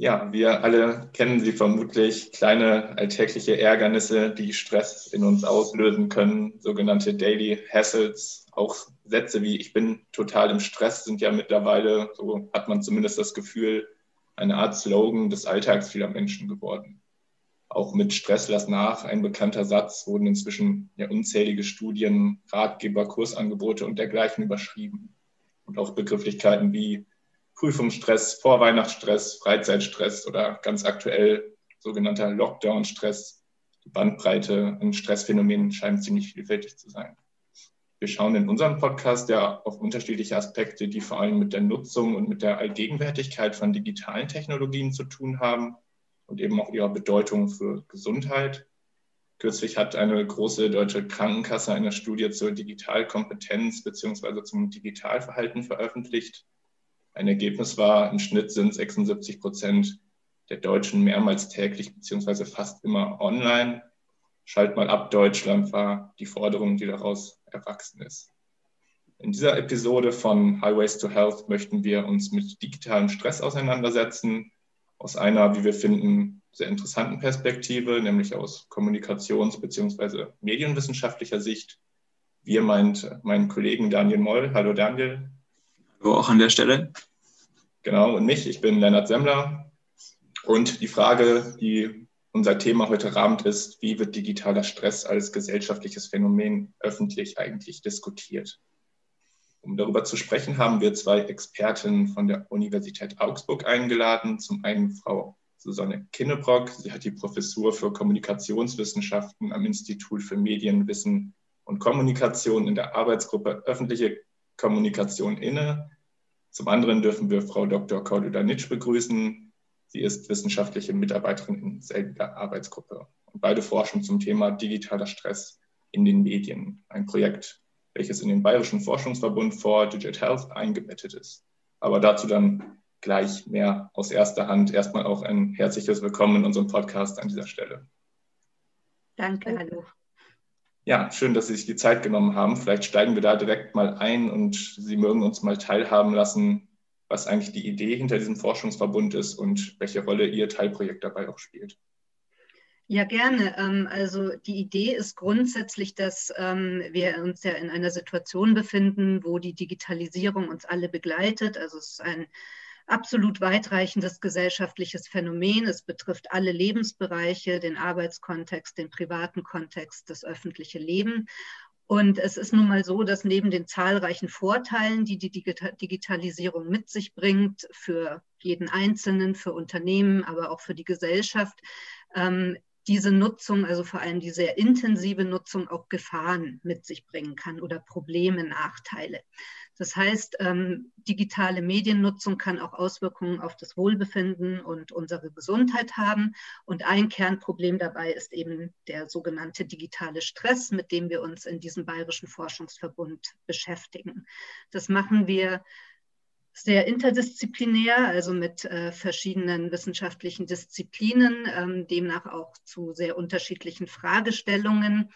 Ja, wir alle kennen sie vermutlich, kleine alltägliche Ärgernisse, die Stress in uns auslösen können, sogenannte Daily Hassles. Auch Sätze wie ich bin total im Stress sind ja mittlerweile, so hat man zumindest das Gefühl, eine Art Slogan des Alltags vieler Menschen geworden. Auch mit Stress lass nach, ein bekannter Satz, wurden inzwischen ja unzählige Studien, Ratgeber, Kursangebote und dergleichen überschrieben. Und auch Begrifflichkeiten wie Prüfungsstress, Vorweihnachtsstress, Freizeitstress oder ganz aktuell sogenannter Lockdown-Stress. Die Bandbreite an Stressphänomenen scheint ziemlich vielfältig zu sein. Wir schauen in unserem Podcast ja auf unterschiedliche Aspekte, die vor allem mit der Nutzung und mit der Allgegenwärtigkeit von digitalen Technologien zu tun haben und eben auch ihrer Bedeutung für Gesundheit. Kürzlich hat eine große deutsche Krankenkasse eine Studie zur Digitalkompetenz bzw. zum Digitalverhalten veröffentlicht. Ein Ergebnis war, im Schnitt sind 76 Prozent der Deutschen mehrmals täglich beziehungsweise fast immer online. Schalt mal ab Deutschland war die Forderung, die daraus erwachsen ist. In dieser Episode von Highways to Health möchten wir uns mit digitalem Stress auseinandersetzen, aus einer, wie wir finden, sehr interessanten Perspektive, nämlich aus kommunikations- bzw. medienwissenschaftlicher Sicht. Wir meint meinen Kollegen Daniel Moll. Hallo Daniel. Hallo auch an der Stelle. Genau, und mich, ich bin Lennart Semmler. Und die Frage, die unser Thema heute rahmt, ist, wie wird digitaler Stress als gesellschaftliches Phänomen öffentlich eigentlich diskutiert? Um darüber zu sprechen, haben wir zwei Expertinnen von der Universität Augsburg eingeladen. Zum einen Frau Susanne Kinnebrock. Sie hat die Professur für Kommunikationswissenschaften am Institut für Medienwissen und Kommunikation in der Arbeitsgruppe Öffentliche Kommunikation inne zum anderen dürfen wir Frau Dr. Cordula Nitsch begrüßen. Sie ist wissenschaftliche Mitarbeiterin in selbiger Arbeitsgruppe. Und beide forschen zum Thema digitaler Stress in den Medien. Ein Projekt, welches in den Bayerischen Forschungsverbund for Digital Health eingebettet ist. Aber dazu dann gleich mehr aus erster Hand. Erstmal auch ein herzliches Willkommen in unserem Podcast an dieser Stelle. Danke, hallo. Ja, schön, dass Sie sich die Zeit genommen haben. Vielleicht steigen wir da direkt mal ein und Sie mögen uns mal teilhaben lassen, was eigentlich die Idee hinter diesem Forschungsverbund ist und welche Rolle Ihr Teilprojekt dabei auch spielt. Ja, gerne. Ähm, also die Idee ist grundsätzlich, dass ähm, wir uns ja in einer Situation befinden, wo die Digitalisierung uns alle begleitet. Also es ist ein absolut weitreichendes gesellschaftliches Phänomen. Es betrifft alle Lebensbereiche, den Arbeitskontext, den privaten Kontext, das öffentliche Leben. Und es ist nun mal so, dass neben den zahlreichen Vorteilen, die die Digitalisierung mit sich bringt, für jeden Einzelnen, für Unternehmen, aber auch für die Gesellschaft, ähm, diese Nutzung, also vor allem die sehr intensive Nutzung, auch Gefahren mit sich bringen kann oder Probleme, Nachteile. Das heißt, ähm, digitale Mediennutzung kann auch Auswirkungen auf das Wohlbefinden und unsere Gesundheit haben. Und ein Kernproblem dabei ist eben der sogenannte digitale Stress, mit dem wir uns in diesem Bayerischen Forschungsverbund beschäftigen. Das machen wir sehr interdisziplinär, also mit äh, verschiedenen wissenschaftlichen Disziplinen, ähm, demnach auch zu sehr unterschiedlichen Fragestellungen.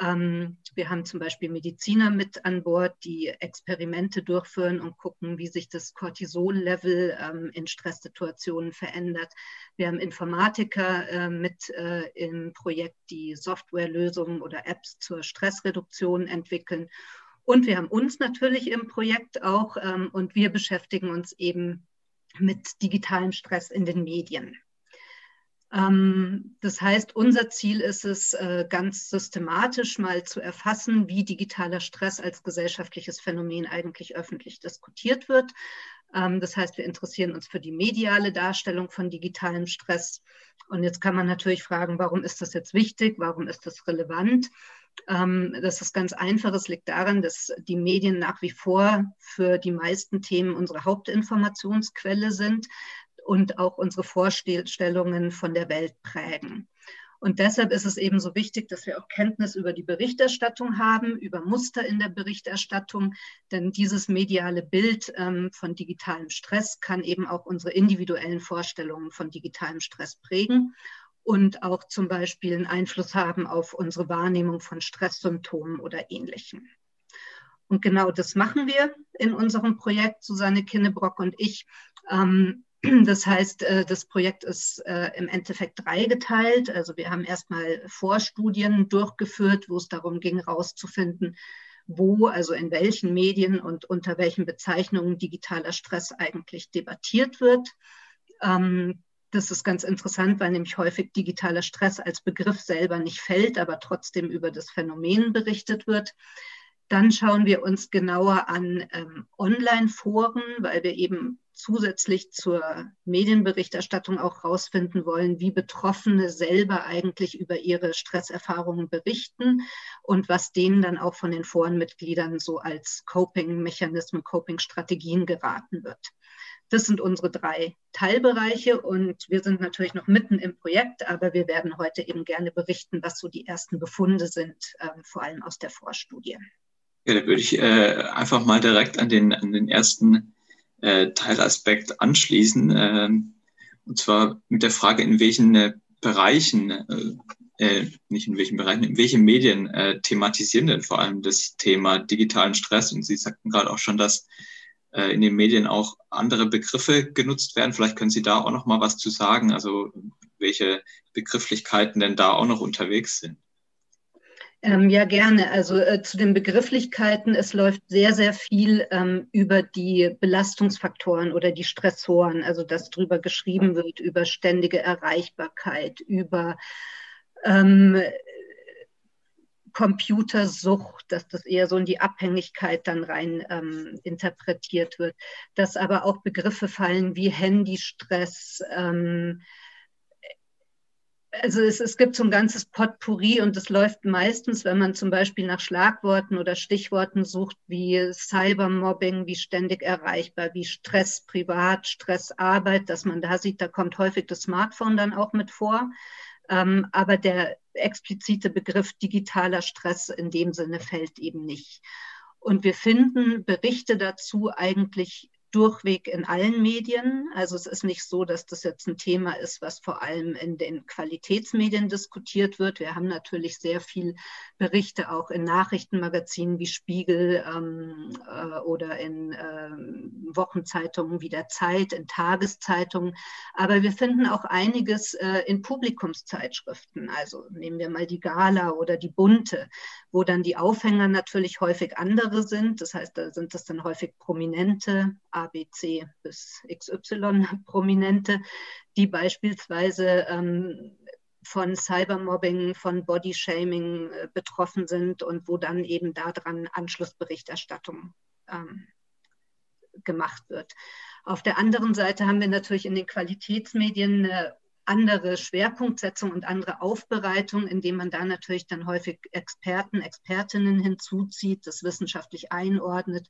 Ähm, wir haben zum Beispiel Mediziner mit an Bord, die Experimente durchführen und gucken, wie sich das Cortisol-Level ähm, in Stresssituationen verändert. Wir haben Informatiker äh, mit äh, im Projekt, die Softwarelösungen oder Apps zur Stressreduktion entwickeln. Und wir haben uns natürlich im Projekt auch ähm, und wir beschäftigen uns eben mit digitalem Stress in den Medien. Ähm, das heißt, unser Ziel ist es, äh, ganz systematisch mal zu erfassen, wie digitaler Stress als gesellschaftliches Phänomen eigentlich öffentlich diskutiert wird. Ähm, das heißt, wir interessieren uns für die mediale Darstellung von digitalem Stress. Und jetzt kann man natürlich fragen, warum ist das jetzt wichtig? Warum ist das relevant? Ähm, das ist ganz einfach. Es liegt daran, dass die Medien nach wie vor für die meisten Themen unsere Hauptinformationsquelle sind und auch unsere Vorstellungen von der Welt prägen. Und deshalb ist es eben so wichtig, dass wir auch Kenntnis über die Berichterstattung haben, über Muster in der Berichterstattung, denn dieses mediale Bild ähm, von digitalem Stress kann eben auch unsere individuellen Vorstellungen von digitalem Stress prägen. Und auch zum Beispiel einen Einfluss haben auf unsere Wahrnehmung von Stresssymptomen oder Ähnlichem. Und genau das machen wir in unserem Projekt, Susanne Kinnebrock und ich. Ähm, das heißt, äh, das Projekt ist äh, im Endeffekt dreigeteilt. Also wir haben erstmal Vorstudien durchgeführt, wo es darum ging, herauszufinden, wo, also in welchen Medien und unter welchen Bezeichnungen digitaler Stress eigentlich debattiert wird. Ähm, das ist ganz interessant, weil nämlich häufig digitaler Stress als Begriff selber nicht fällt, aber trotzdem über das Phänomen berichtet wird. Dann schauen wir uns genauer an ähm, Online-Foren, weil wir eben zusätzlich zur Medienberichterstattung auch herausfinden wollen, wie Betroffene selber eigentlich über ihre Stresserfahrungen berichten und was denen dann auch von den Forenmitgliedern so als Coping-Mechanismen, Coping-Strategien geraten wird. Das sind unsere drei Teilbereiche und wir sind natürlich noch mitten im Projekt, aber wir werden heute eben gerne berichten, was so die ersten Befunde sind, äh, vor allem aus der Vorstudie. Ja, da würde ich äh, einfach mal direkt an den, an den ersten äh, Teilaspekt anschließen, äh, und zwar mit der Frage, in welchen äh, Bereichen, äh, äh, nicht in welchen Bereichen, in welchen Medien thematisieren denn vor allem das Thema digitalen Stress? Und Sie sagten gerade auch schon, dass äh, in den Medien auch andere Begriffe genutzt werden. Vielleicht können Sie da auch noch mal was zu sagen, also welche Begrifflichkeiten denn da auch noch unterwegs sind. Ähm, ja, gerne. Also äh, zu den Begrifflichkeiten, es läuft sehr, sehr viel ähm, über die Belastungsfaktoren oder die Stressoren, also dass drüber geschrieben wird, über ständige Erreichbarkeit, über ähm, Computersucht, dass das eher so in die Abhängigkeit dann rein ähm, interpretiert wird, dass aber auch Begriffe fallen wie Handystress. Ähm, also es, es gibt so ein ganzes Potpourri und es läuft meistens, wenn man zum Beispiel nach Schlagworten oder Stichworten sucht, wie Cybermobbing, wie ständig erreichbar, wie Stress privat, Stress Arbeit, dass man da sieht, da kommt häufig das Smartphone dann auch mit vor. Ähm, aber der explizite Begriff digitaler Stress in dem Sinne fällt eben nicht. Und wir finden Berichte dazu eigentlich durchweg in allen Medien. Also es ist nicht so, dass das jetzt ein Thema ist, was vor allem in den Qualitätsmedien diskutiert wird. Wir haben natürlich sehr viel Berichte auch in Nachrichtenmagazinen wie Spiegel ähm, äh, oder in äh, Wochenzeitungen wie der Zeit, in Tageszeitungen. Aber wir finden auch einiges äh, in Publikumszeitschriften. Also nehmen wir mal die Gala oder die Bunte, wo dann die Aufhänger natürlich häufig andere sind. Das heißt, da sind das dann häufig prominente ABC bis XY Prominente, die beispielsweise ähm, von Cybermobbing, von Bodyshaming äh, betroffen sind und wo dann eben daran Anschlussberichterstattung ähm, gemacht wird. Auf der anderen Seite haben wir natürlich in den Qualitätsmedien eine andere Schwerpunktsetzung und andere Aufbereitung, indem man da natürlich dann häufig Experten, Expertinnen hinzuzieht, das wissenschaftlich einordnet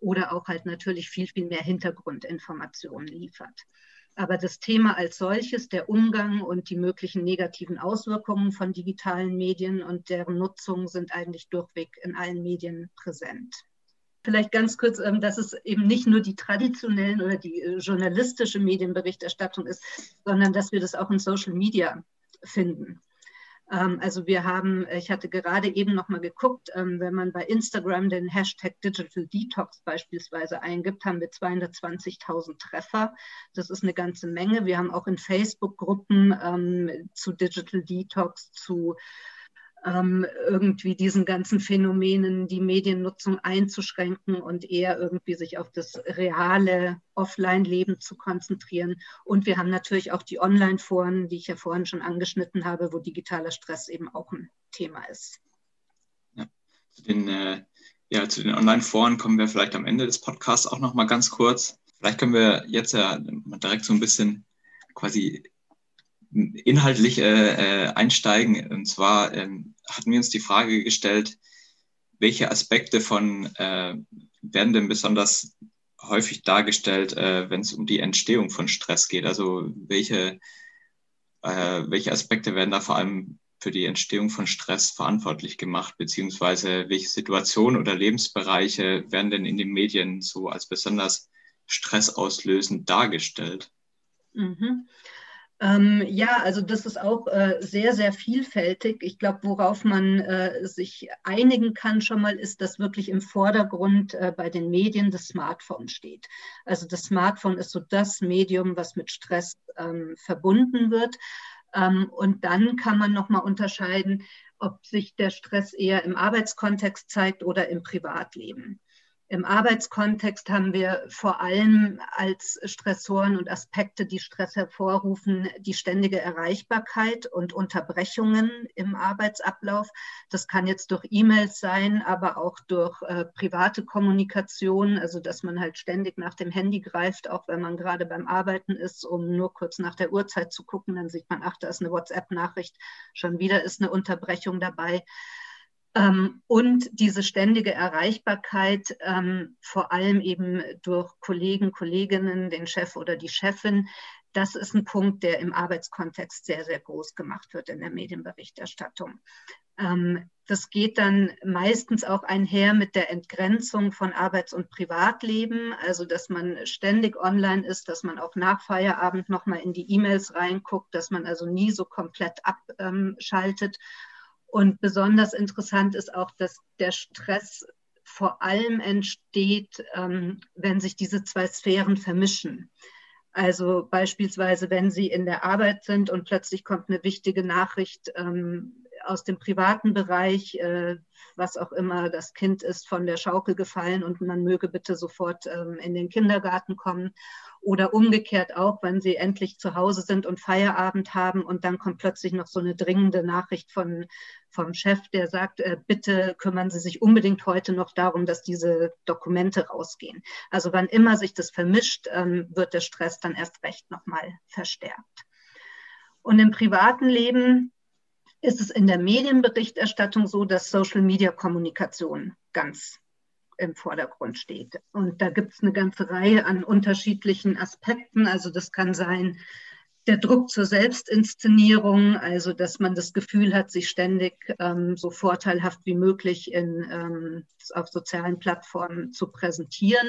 oder auch halt natürlich viel, viel mehr Hintergrundinformationen liefert. Aber das Thema als solches, der Umgang und die möglichen negativen Auswirkungen von digitalen Medien und deren Nutzung sind eigentlich durchweg in allen Medien präsent. Vielleicht ganz kurz, ähm, dass es eben nicht nur die traditionellen oder die äh, journalistische Medienberichterstattung ist, sondern dass wir das auch in Social Media finden. Ähm, also wir haben, ich hatte gerade eben noch mal geguckt, ähm, wenn man bei Instagram den Hashtag Digital Detox beispielsweise eingibt, haben wir 220.000 Treffer. Das ist eine ganze Menge. Wir haben auch in Facebook-Gruppen ähm, zu Digital Detox, zu irgendwie diesen ganzen Phänomenen die Mediennutzung einzuschränken und eher irgendwie sich auf das reale Offline-Leben zu konzentrieren. Und wir haben natürlich auch die Online-Foren, die ich ja vorhin schon angeschnitten habe, wo digitaler Stress eben auch ein Thema ist. Ja, zu den, äh, ja, den Online-Foren kommen wir vielleicht am Ende des Podcasts auch noch mal ganz kurz. Vielleicht können wir jetzt ja direkt so ein bisschen quasi inhaltlich äh, äh, einsteigen. Und zwar ähm, hatten wir uns die Frage gestellt, welche Aspekte von äh, werden denn besonders häufig dargestellt, äh, wenn es um die Entstehung von Stress geht? Also welche, äh, welche Aspekte werden da vor allem für die Entstehung von Stress verantwortlich gemacht, beziehungsweise welche Situationen oder Lebensbereiche werden denn in den Medien so als besonders stressauslösend dargestellt? Mhm. Ähm, ja, also das ist auch äh, sehr, sehr vielfältig. Ich glaube, worauf man äh, sich einigen kann schon mal, ist, dass wirklich im Vordergrund äh, bei den Medien das Smartphone steht. Also das Smartphone ist so das Medium, was mit Stress ähm, verbunden wird. Ähm, und dann kann man nochmal unterscheiden, ob sich der Stress eher im Arbeitskontext zeigt oder im Privatleben. Im Arbeitskontext haben wir vor allem als Stressoren und Aspekte, die Stress hervorrufen, die ständige Erreichbarkeit und Unterbrechungen im Arbeitsablauf. Das kann jetzt durch E-Mails sein, aber auch durch äh, private Kommunikation, also dass man halt ständig nach dem Handy greift, auch wenn man gerade beim Arbeiten ist, um nur kurz nach der Uhrzeit zu gucken. Dann sieht man, ach, da ist eine WhatsApp-Nachricht, schon wieder ist eine Unterbrechung dabei. Ähm, und diese ständige Erreichbarkeit, ähm, vor allem eben durch Kollegen, Kolleginnen, den Chef oder die Chefin, das ist ein Punkt, der im Arbeitskontext sehr, sehr groß gemacht wird in der Medienberichterstattung. Ähm, das geht dann meistens auch einher mit der Entgrenzung von Arbeits- und Privatleben, also dass man ständig online ist, dass man auch nach Feierabend nochmal in die E-Mails reinguckt, dass man also nie so komplett abschaltet und besonders interessant ist auch, dass der Stress vor allem entsteht, ähm, wenn sich diese zwei Sphären vermischen. Also beispielsweise, wenn Sie in der Arbeit sind und plötzlich kommt eine wichtige Nachricht ähm, aus dem privaten Bereich, äh, was auch immer, das Kind ist von der Schaukel gefallen und man möge bitte sofort ähm, in den Kindergarten kommen. Oder umgekehrt auch, wenn sie endlich zu Hause sind und Feierabend haben und dann kommt plötzlich noch so eine dringende Nachricht von, vom Chef, der sagt, äh, bitte kümmern Sie sich unbedingt heute noch darum, dass diese Dokumente rausgehen. Also wann immer sich das vermischt, ähm, wird der Stress dann erst recht nochmal verstärkt. Und im privaten Leben ist es in der Medienberichterstattung so, dass Social-Media-Kommunikation ganz im Vordergrund steht. Und da gibt es eine ganze Reihe an unterschiedlichen Aspekten. Also das kann sein der Druck zur Selbstinszenierung, also dass man das Gefühl hat, sich ständig ähm, so vorteilhaft wie möglich in, ähm, auf sozialen Plattformen zu präsentieren.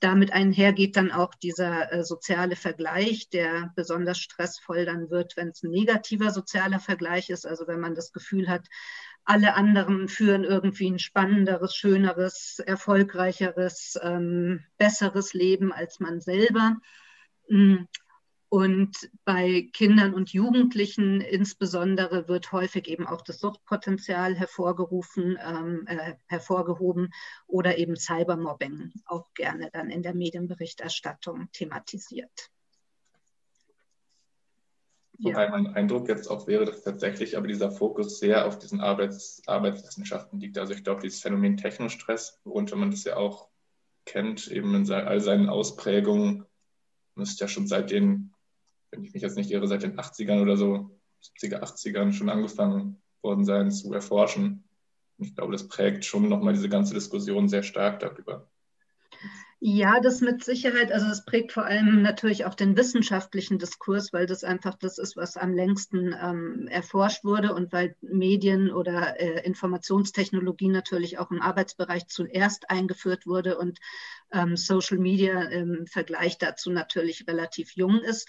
Damit einhergeht dann auch dieser äh, soziale Vergleich, der besonders stressvoll dann wird, wenn es ein negativer sozialer Vergleich ist. Also wenn man das Gefühl hat, alle anderen führen irgendwie ein spannenderes, schöneres, erfolgreicheres, ähm, besseres Leben als man selber. Und bei Kindern und Jugendlichen insbesondere wird häufig eben auch das Suchtpotenzial hervorgerufen, ähm, äh, hervorgehoben oder eben Cybermobbing auch gerne dann in der Medienberichterstattung thematisiert. Wobei mein Eindruck jetzt auch wäre, dass tatsächlich aber dieser Fokus sehr auf diesen Arbeits Arbeitswissenschaften liegt. Also ich glaube, dieses Phänomen Technostress, worunter man das ja auch kennt, eben in all seinen Ausprägungen, müsste ja schon seit den wenn ich mich jetzt nicht irre, seit den 80ern oder so, 70er, 80ern schon angefangen worden sein zu erforschen. Und ich glaube, das prägt schon nochmal diese ganze Diskussion sehr stark darüber. Ja, das mit Sicherheit. Also es prägt vor allem natürlich auch den wissenschaftlichen Diskurs, weil das einfach das ist, was am längsten ähm, erforscht wurde und weil Medien oder äh, Informationstechnologie natürlich auch im Arbeitsbereich zuerst eingeführt wurde und ähm, Social Media im Vergleich dazu natürlich relativ jung ist.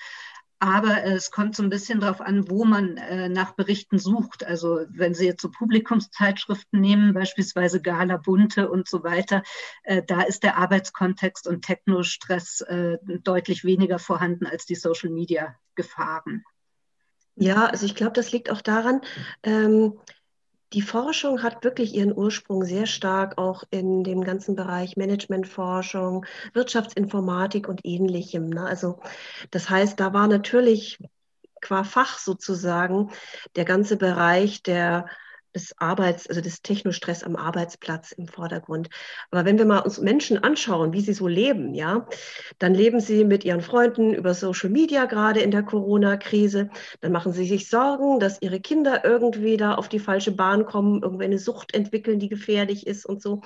Aber es kommt so ein bisschen darauf an, wo man äh, nach Berichten sucht. Also wenn Sie jetzt so Publikumszeitschriften nehmen, beispielsweise Gala Bunte und so weiter, äh, da ist der Arbeitskontext und Technostress äh, deutlich weniger vorhanden als die Social-Media-Gefahren. Ja, also ich glaube, das liegt auch daran, ähm, die Forschung hat wirklich ihren Ursprung sehr stark auch in dem ganzen Bereich Managementforschung, Wirtschaftsinformatik und ähnlichem. Ne? Also das heißt, da war natürlich qua Fach sozusagen der ganze Bereich der des Arbeits, also des Technostress am Arbeitsplatz im Vordergrund. Aber wenn wir mal uns Menschen anschauen, wie sie so leben, ja, dann leben sie mit ihren Freunden über Social Media, gerade in der Corona-Krise. Dann machen sie sich Sorgen, dass ihre Kinder irgendwie da auf die falsche Bahn kommen, irgendwie eine Sucht entwickeln, die gefährlich ist und so.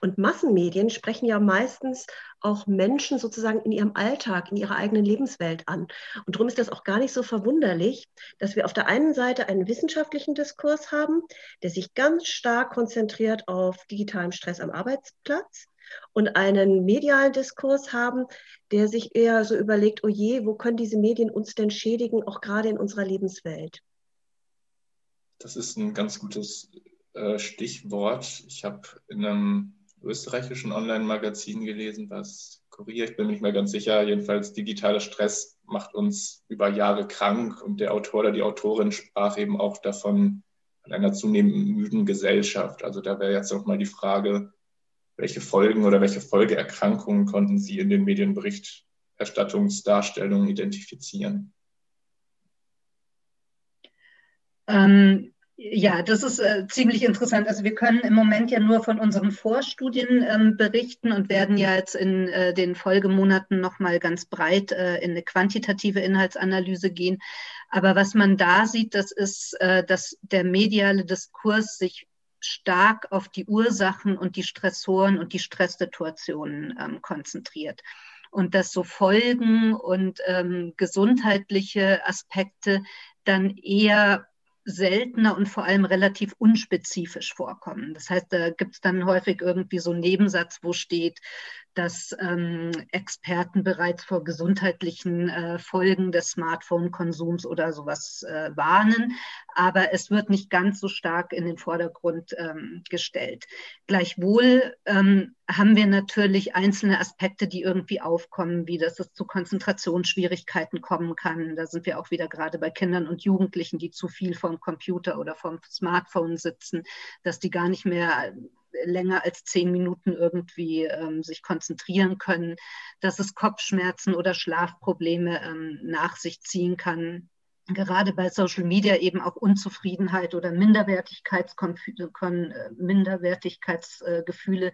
Und Massenmedien sprechen ja meistens auch Menschen sozusagen in ihrem Alltag, in ihrer eigenen Lebenswelt an. Und darum ist das auch gar nicht so verwunderlich, dass wir auf der einen Seite einen wissenschaftlichen Diskurs haben, der sich ganz stark konzentriert auf digitalen Stress am Arbeitsplatz. und einen medialen Diskurs haben, der sich eher so überlegt, oh je, wo können diese Medien uns denn schädigen, auch gerade in unserer Lebenswelt? Das ist ein ganz gutes äh, Stichwort. Ich habe in einem österreichischen Online-Magazin gelesen, was Kurier, ich bin mir nicht mehr ganz sicher, jedenfalls digitaler Stress macht uns über Jahre krank und der Autor oder die Autorin sprach eben auch davon, an einer zunehmend müden Gesellschaft. Also da wäre jetzt auch mal die Frage, welche Folgen oder welche Folgeerkrankungen konnten Sie in den Medienberichterstattungsdarstellungen identifizieren? Ähm, ja, das ist äh, ziemlich interessant. Also wir können im Moment ja nur von unseren Vorstudien ähm, berichten und werden ja jetzt in äh, den Folgemonaten nochmal ganz breit äh, in eine quantitative Inhaltsanalyse gehen. Aber was man da sieht, das ist, äh, dass der mediale Diskurs sich stark auf die Ursachen und die Stressoren und die Stresssituationen ähm, konzentriert und dass so Folgen und ähm, gesundheitliche Aspekte dann eher seltener und vor allem relativ unspezifisch vorkommen. Das heißt, da gibt es dann häufig irgendwie so einen Nebensatz, wo steht, dass ähm, Experten bereits vor gesundheitlichen äh, Folgen des Smartphone-Konsums oder sowas äh, warnen. Aber es wird nicht ganz so stark in den Vordergrund ähm, gestellt. Gleichwohl ähm, haben wir natürlich einzelne Aspekte, die irgendwie aufkommen, wie dass es zu Konzentrationsschwierigkeiten kommen kann. Da sind wir auch wieder gerade bei Kindern und Jugendlichen, die zu viel Computer oder vom Smartphone sitzen, dass die gar nicht mehr länger als zehn Minuten irgendwie ähm, sich konzentrieren können, dass es Kopfschmerzen oder Schlafprobleme ähm, nach sich ziehen kann. Gerade bei Social Media eben auch Unzufriedenheit oder Minderwertigkeitsgefühle, äh, Minderwertigkeitsgefühle,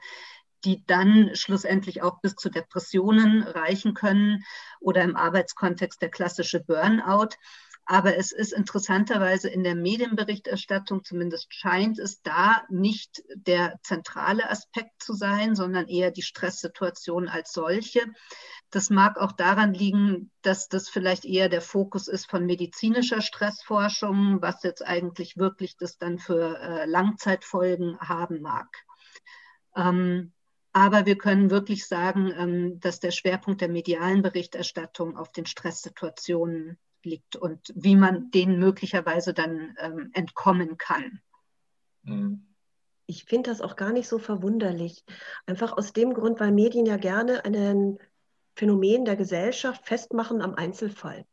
die dann schlussendlich auch bis zu Depressionen reichen können oder im Arbeitskontext der klassische Burnout. Aber es ist interessanterweise in der Medienberichterstattung, zumindest scheint es da nicht der zentrale Aspekt zu sein, sondern eher die Stresssituation als solche. Das mag auch daran liegen, dass das vielleicht eher der Fokus ist von medizinischer Stressforschung, was jetzt eigentlich wirklich das dann für äh, Langzeitfolgen haben mag. Ähm, aber wir können wirklich sagen, ähm, dass der Schwerpunkt der medialen Berichterstattung auf den Stresssituationen liegt und wie man denen möglicherweise dann ähm, entkommen kann. Mhm. Ich finde das auch gar nicht so verwunderlich. Einfach aus dem Grund, weil Medien ja gerne ein Phänomen der Gesellschaft festmachen am Einzelfall.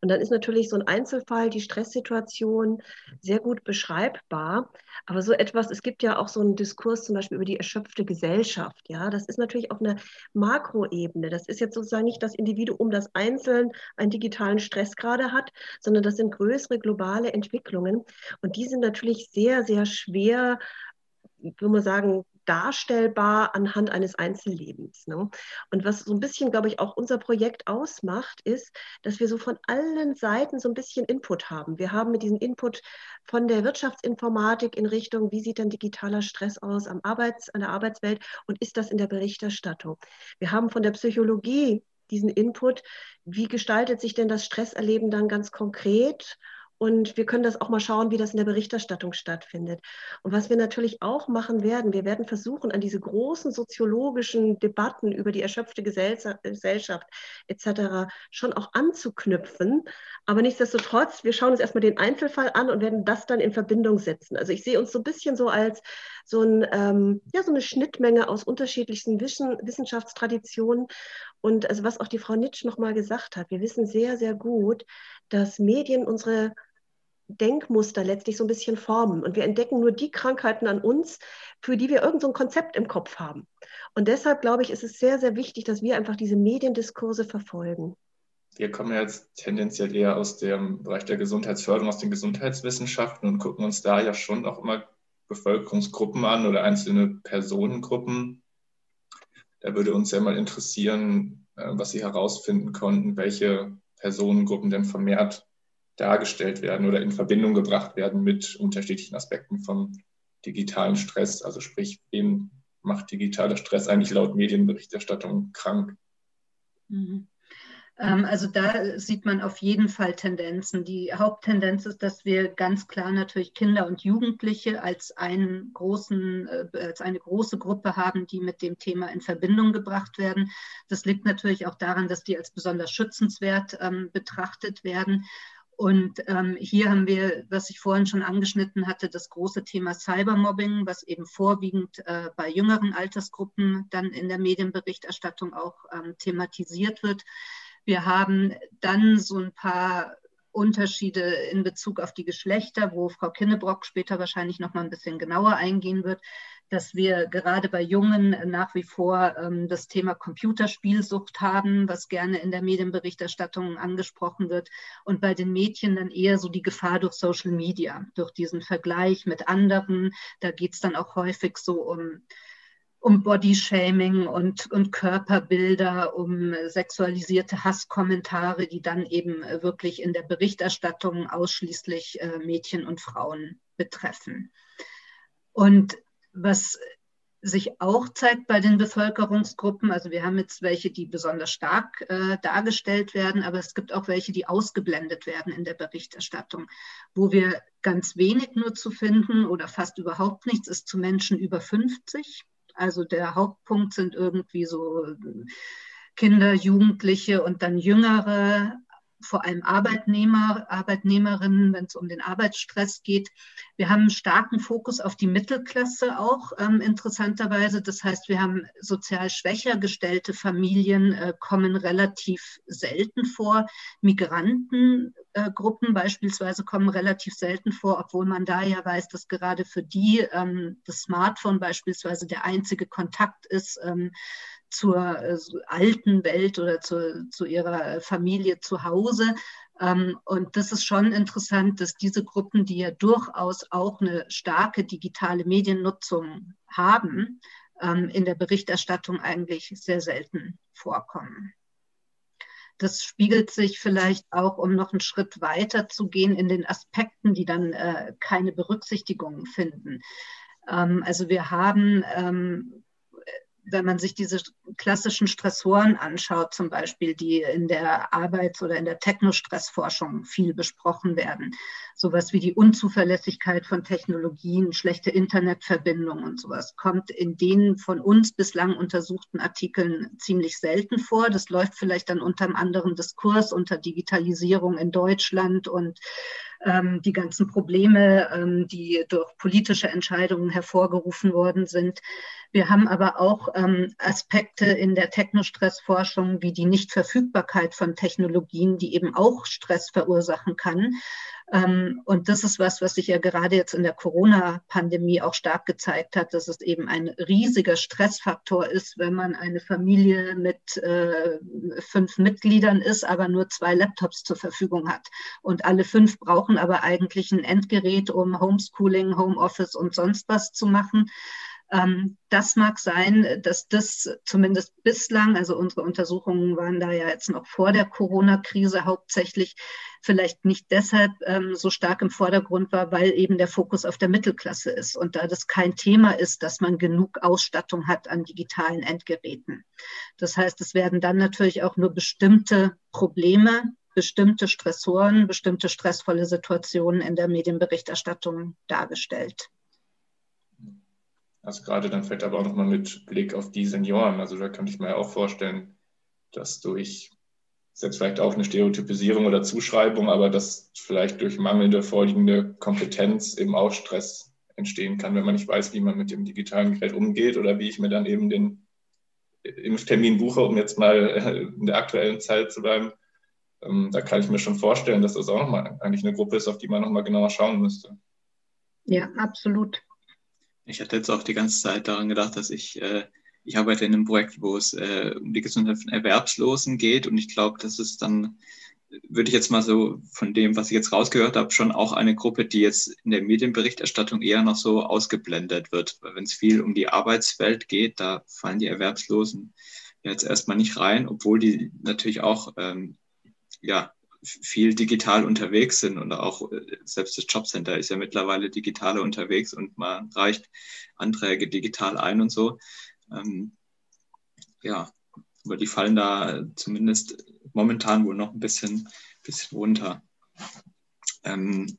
Und dann ist natürlich so ein Einzelfall, die Stresssituation sehr gut beschreibbar. Aber so etwas, es gibt ja auch so einen Diskurs zum Beispiel über die erschöpfte Gesellschaft. Ja, das ist natürlich auf einer Makroebene. Das ist jetzt sozusagen nicht das Individuum, das einzeln einen digitalen Stress gerade hat, sondern das sind größere globale Entwicklungen. Und die sind natürlich sehr, sehr schwer, würde man sagen, darstellbar anhand eines Einzellebens. Ne? Und was so ein bisschen, glaube ich, auch unser Projekt ausmacht, ist, dass wir so von allen Seiten so ein bisschen Input haben. Wir haben mit diesem Input von der Wirtschaftsinformatik in Richtung, wie sieht denn digitaler Stress aus am Arbeits-, an der Arbeitswelt und ist das in der Berichterstattung? Wir haben von der Psychologie diesen Input, wie gestaltet sich denn das Stresserleben dann ganz konkret und wir können das auch mal schauen, wie das in der Berichterstattung stattfindet. Und was wir natürlich auch machen werden, wir werden versuchen, an diese großen soziologischen Debatten über die erschöpfte Gesellschaft etc. schon auch anzuknüpfen. Aber nichtsdestotrotz, wir schauen uns erstmal den Einzelfall an und werden das dann in Verbindung setzen. Also ich sehe uns so ein bisschen so als so, ein, ähm, ja, so eine Schnittmenge aus unterschiedlichsten Wissen, Wissenschaftstraditionen. Und also was auch die Frau Nitsch nochmal gesagt hat, wir wissen sehr, sehr gut, dass Medien unsere Denkmuster letztlich so ein bisschen formen. Und wir entdecken nur die Krankheiten an uns, für die wir irgendein so Konzept im Kopf haben. Und deshalb glaube ich, ist es sehr, sehr wichtig, dass wir einfach diese Mediendiskurse verfolgen. Wir kommen jetzt tendenziell eher aus dem Bereich der Gesundheitsförderung, aus den Gesundheitswissenschaften und gucken uns da ja schon auch immer Bevölkerungsgruppen an oder einzelne Personengruppen. Da würde uns ja mal interessieren, äh, was Sie herausfinden konnten, welche Personengruppen denn vermehrt dargestellt werden oder in Verbindung gebracht werden mit unterschiedlichen Aspekten vom digitalen Stress. Also sprich, wen macht digitaler Stress eigentlich laut Medienberichterstattung krank? Mhm. Ähm, also da sieht man auf jeden Fall Tendenzen. Die Haupttendenz ist, dass wir ganz klar natürlich Kinder und Jugendliche als einen großen, äh, als eine große Gruppe haben, die mit dem Thema in Verbindung gebracht werden. Das liegt natürlich auch daran, dass die als besonders schützenswert ähm, betrachtet werden. Und ähm, hier haben wir, was ich vorhin schon angeschnitten hatte, das große Thema Cybermobbing, was eben vorwiegend äh, bei jüngeren Altersgruppen dann in der Medienberichterstattung auch ähm, thematisiert wird. Wir haben dann so ein paar Unterschiede in Bezug auf die Geschlechter, wo Frau Kinnebrock später wahrscheinlich noch mal ein bisschen genauer eingehen wird, dass wir gerade bei Jungen nach wie vor ähm, das Thema Computerspielsucht haben, was gerne in der Medienberichterstattung angesprochen wird, und bei den Mädchen dann eher so die Gefahr durch Social Media, durch diesen Vergleich mit anderen. Da geht es dann auch häufig so um um Bodyshaming und, und Körperbilder, um sexualisierte Hasskommentare, die dann eben wirklich in der Berichterstattung ausschließlich äh, Mädchen und Frauen betreffen. Und was sich auch zeigt bei den Bevölkerungsgruppen, also wir haben jetzt welche, die besonders stark äh, dargestellt werden, aber es gibt auch welche, die ausgeblendet werden in der Berichterstattung, wo wir ganz wenig nur zu finden oder fast überhaupt nichts ist zu Menschen über 50 also der Hauptpunkt sind irgendwie so Kinder, Jugendliche und dann Jüngere, vor allem Arbeitnehmer, Arbeitnehmerinnen, wenn es um den Arbeitsstress geht. Wir haben einen starken Fokus auf die Mittelklasse auch, ähm, interessanterweise. Das heißt, wir haben sozial schwächer gestellte Familien, äh, kommen relativ selten vor. Migrantengruppen äh, beispielsweise kommen relativ selten vor, obwohl man da ja weiß, dass gerade für die ähm, das Smartphone beispielsweise der einzige Kontakt ist. Ähm, zur äh, alten Welt oder zu, zu ihrer Familie zu Hause. Ähm, und das ist schon interessant, dass diese Gruppen, die ja durchaus auch eine starke digitale Mediennutzung haben, ähm, in der Berichterstattung eigentlich sehr selten vorkommen. Das spiegelt sich vielleicht auch, um noch einen Schritt weiter zu gehen, in den Aspekten, die dann äh, keine Berücksichtigung finden. Ähm, also wir haben ähm, wenn man sich diese klassischen Stressoren anschaut, zum Beispiel, die in der Arbeits- oder in der Technostressforschung viel besprochen werden, sowas wie die Unzuverlässigkeit von Technologien, schlechte Internetverbindungen und sowas, kommt in den von uns bislang untersuchten Artikeln ziemlich selten vor. Das läuft vielleicht dann unter einem anderen Diskurs, unter Digitalisierung in Deutschland und die ganzen Probleme, ähm, die durch politische Entscheidungen hervorgerufen worden sind. Wir haben aber auch ähm, Aspekte in der Technostressforschung wie die Nichtverfügbarkeit von Technologien, die eben auch Stress verursachen kann. Ähm, und das ist was, was sich ja gerade jetzt in der Corona-Pandemie auch stark gezeigt hat, dass es eben ein riesiger Stressfaktor ist, wenn man eine Familie mit äh, fünf Mitgliedern ist, aber nur zwei Laptops zur Verfügung hat. Und alle fünf brauchen aber eigentlich ein Endgerät, um Homeschooling, Homeoffice und sonst was zu machen. Ähm, das mag sein, dass das zumindest bislang, also unsere Untersuchungen waren da ja jetzt noch vor der Corona-Krise hauptsächlich, vielleicht nicht deshalb ähm, so stark im Vordergrund war, weil eben der Fokus auf der Mittelklasse ist und da das kein Thema ist, dass man genug Ausstattung hat an digitalen Endgeräten. Das heißt, es werden dann natürlich auch nur bestimmte Probleme bestimmte Stressoren, bestimmte stressvolle Situationen in der Medienberichterstattung dargestellt. Also gerade dann vielleicht aber auch nochmal mit Blick auf die Senioren. Also da könnte ich mir auch vorstellen, dass durch, ist jetzt vielleicht auch eine Stereotypisierung oder Zuschreibung, aber dass vielleicht durch mangelnde vorliegende Kompetenz eben auch Stress entstehen kann, wenn man nicht weiß, wie man mit dem digitalen Gerät umgeht oder wie ich mir dann eben den Impftermin buche, um jetzt mal in der aktuellen Zeit zu bleiben. Ähm, da kann ich mir schon vorstellen, dass das auch nochmal eigentlich eine Gruppe ist, auf die man nochmal genauer schauen müsste. Ja, absolut. Ich hatte jetzt auch die ganze Zeit daran gedacht, dass ich, äh, ich arbeite in einem Projekt, wo es äh, um die Gesundheit von Erwerbslosen geht und ich glaube, das ist dann, würde ich jetzt mal so von dem, was ich jetzt rausgehört habe, schon auch eine Gruppe, die jetzt in der Medienberichterstattung eher noch so ausgeblendet wird. Wenn es viel um die Arbeitswelt geht, da fallen die Erwerbslosen jetzt erstmal nicht rein, obwohl die natürlich auch ähm, ja, viel digital unterwegs sind und auch äh, selbst das Jobcenter ist ja mittlerweile digital unterwegs und man reicht Anträge digital ein und so. Ähm, ja, aber die fallen da zumindest momentan wohl noch ein bisschen, bisschen runter. Ähm,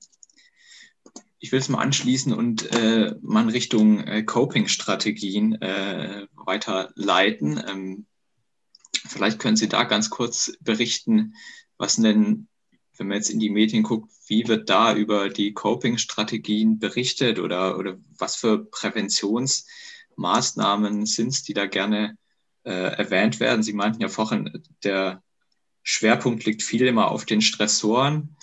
ich will es mal anschließen und äh, mal in Richtung äh, Coping-Strategien äh, weiterleiten. Ähm, vielleicht können Sie da ganz kurz berichten, was denn, wenn man jetzt in die Medien guckt, wie wird da über die Coping-Strategien berichtet oder, oder was für Präventionsmaßnahmen sind es, die da gerne äh, erwähnt werden? Sie meinten ja vorhin, der Schwerpunkt liegt viel immer auf den Stressoren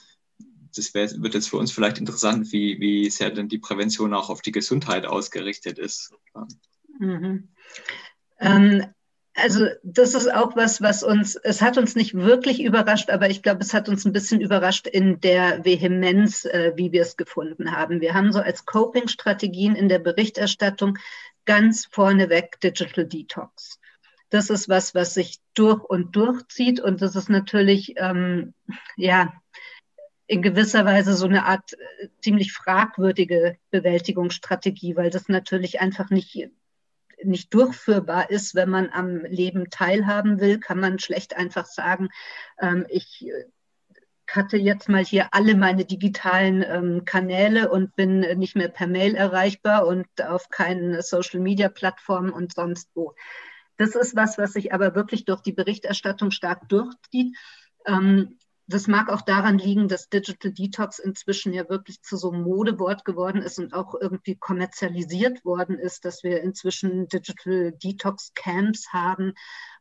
das wär, wird jetzt für uns vielleicht interessant, wie, wie sehr denn die Prävention auch auf die Gesundheit ausgerichtet ist. Mhm. Ähm, also das ist auch was, was uns, es hat uns nicht wirklich überrascht, aber ich glaube, es hat uns ein bisschen überrascht in der Vehemenz, äh, wie wir es gefunden haben. Wir haben so als Coping-Strategien in der Berichterstattung ganz vorneweg Digital Detox. Das ist was, was sich durch und durch zieht und das ist natürlich, ähm, ja, in gewisser Weise so eine Art äh, ziemlich fragwürdige Bewältigungsstrategie, weil das natürlich einfach nicht, nicht durchführbar ist. Wenn man am Leben teilhaben will, kann man schlecht einfach sagen, ähm, ich hatte äh, jetzt mal hier alle meine digitalen ähm, Kanäle und bin nicht mehr per Mail erreichbar und auf keinen Social-Media-Plattformen und sonst wo. Das ist was, was sich aber wirklich durch die Berichterstattung stark durchzieht. Ähm, das mag auch daran liegen, dass Digital Detox inzwischen ja wirklich zu so einem Modewort geworden ist und auch irgendwie kommerzialisiert worden ist, dass wir inzwischen Digital Detox Camps haben,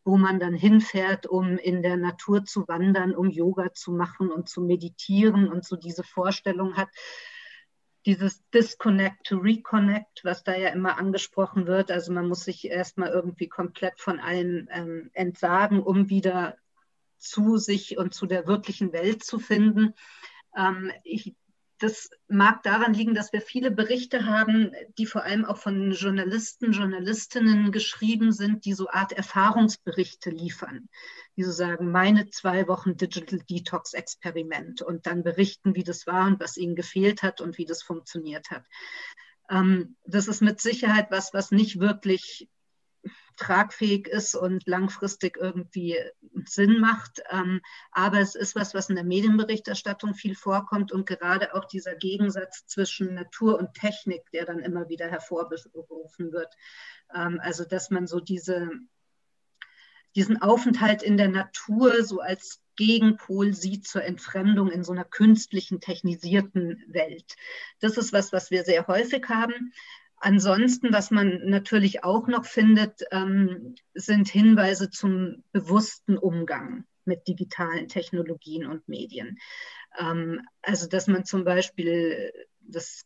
wo man dann hinfährt, um in der Natur zu wandern, um Yoga zu machen und zu meditieren und so diese Vorstellung hat. Dieses Disconnect to Reconnect, was da ja immer angesprochen wird. Also man muss sich erstmal irgendwie komplett von allem ähm, entsagen, um wieder zu sich und zu der wirklichen Welt zu finden. Ähm, ich, das mag daran liegen, dass wir viele Berichte haben, die vor allem auch von Journalisten, Journalistinnen geschrieben sind, die so Art Erfahrungsberichte liefern. Die so sagen, meine zwei Wochen Digital Detox Experiment und dann berichten, wie das war und was ihnen gefehlt hat und wie das funktioniert hat. Ähm, das ist mit Sicherheit was, was nicht wirklich tragfähig ist und langfristig irgendwie Sinn macht. Ähm, aber es ist was, was in der Medienberichterstattung viel vorkommt und gerade auch dieser Gegensatz zwischen Natur und Technik, der dann immer wieder hervorgerufen wird. Ähm, also dass man so diese, diesen Aufenthalt in der Natur so als Gegenpol sieht zur Entfremdung in so einer künstlichen, technisierten Welt. Das ist was, was wir sehr häufig haben. Ansonsten, was man natürlich auch noch findet, ähm, sind Hinweise zum bewussten Umgang mit digitalen Technologien und Medien. Ähm, also, dass man zum Beispiel das,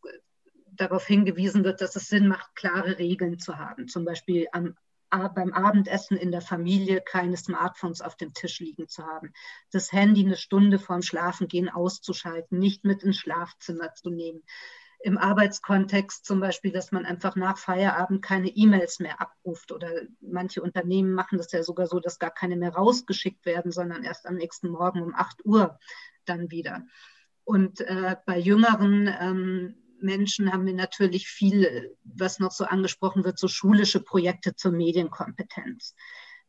darauf hingewiesen wird, dass es Sinn macht, klare Regeln zu haben. Zum Beispiel am, beim Abendessen in der Familie keine Smartphones auf dem Tisch liegen zu haben. Das Handy eine Stunde vorm Schlafengehen auszuschalten, nicht mit ins Schlafzimmer zu nehmen im Arbeitskontext zum Beispiel, dass man einfach nach Feierabend keine E-Mails mehr abruft oder manche Unternehmen machen das ja sogar so, dass gar keine mehr rausgeschickt werden, sondern erst am nächsten Morgen um 8 Uhr dann wieder. Und äh, bei jüngeren ähm, Menschen haben wir natürlich viel, was noch so angesprochen wird, so schulische Projekte zur Medienkompetenz.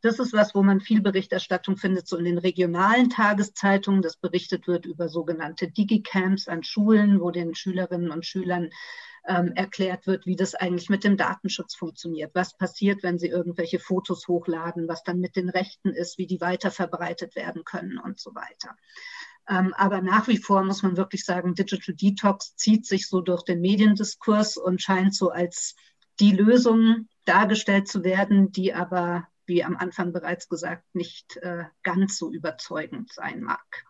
Das ist was, wo man viel Berichterstattung findet, so in den regionalen Tageszeitungen, dass berichtet wird über sogenannte Digicamps an Schulen, wo den Schülerinnen und Schülern ähm, erklärt wird, wie das eigentlich mit dem Datenschutz funktioniert, was passiert, wenn sie irgendwelche Fotos hochladen, was dann mit den Rechten ist, wie die weiter verbreitet werden können und so weiter. Ähm, aber nach wie vor muss man wirklich sagen, Digital Detox zieht sich so durch den Mediendiskurs und scheint so als die Lösung dargestellt zu werden, die aber wie am Anfang bereits gesagt, nicht äh, ganz so überzeugend sein mag.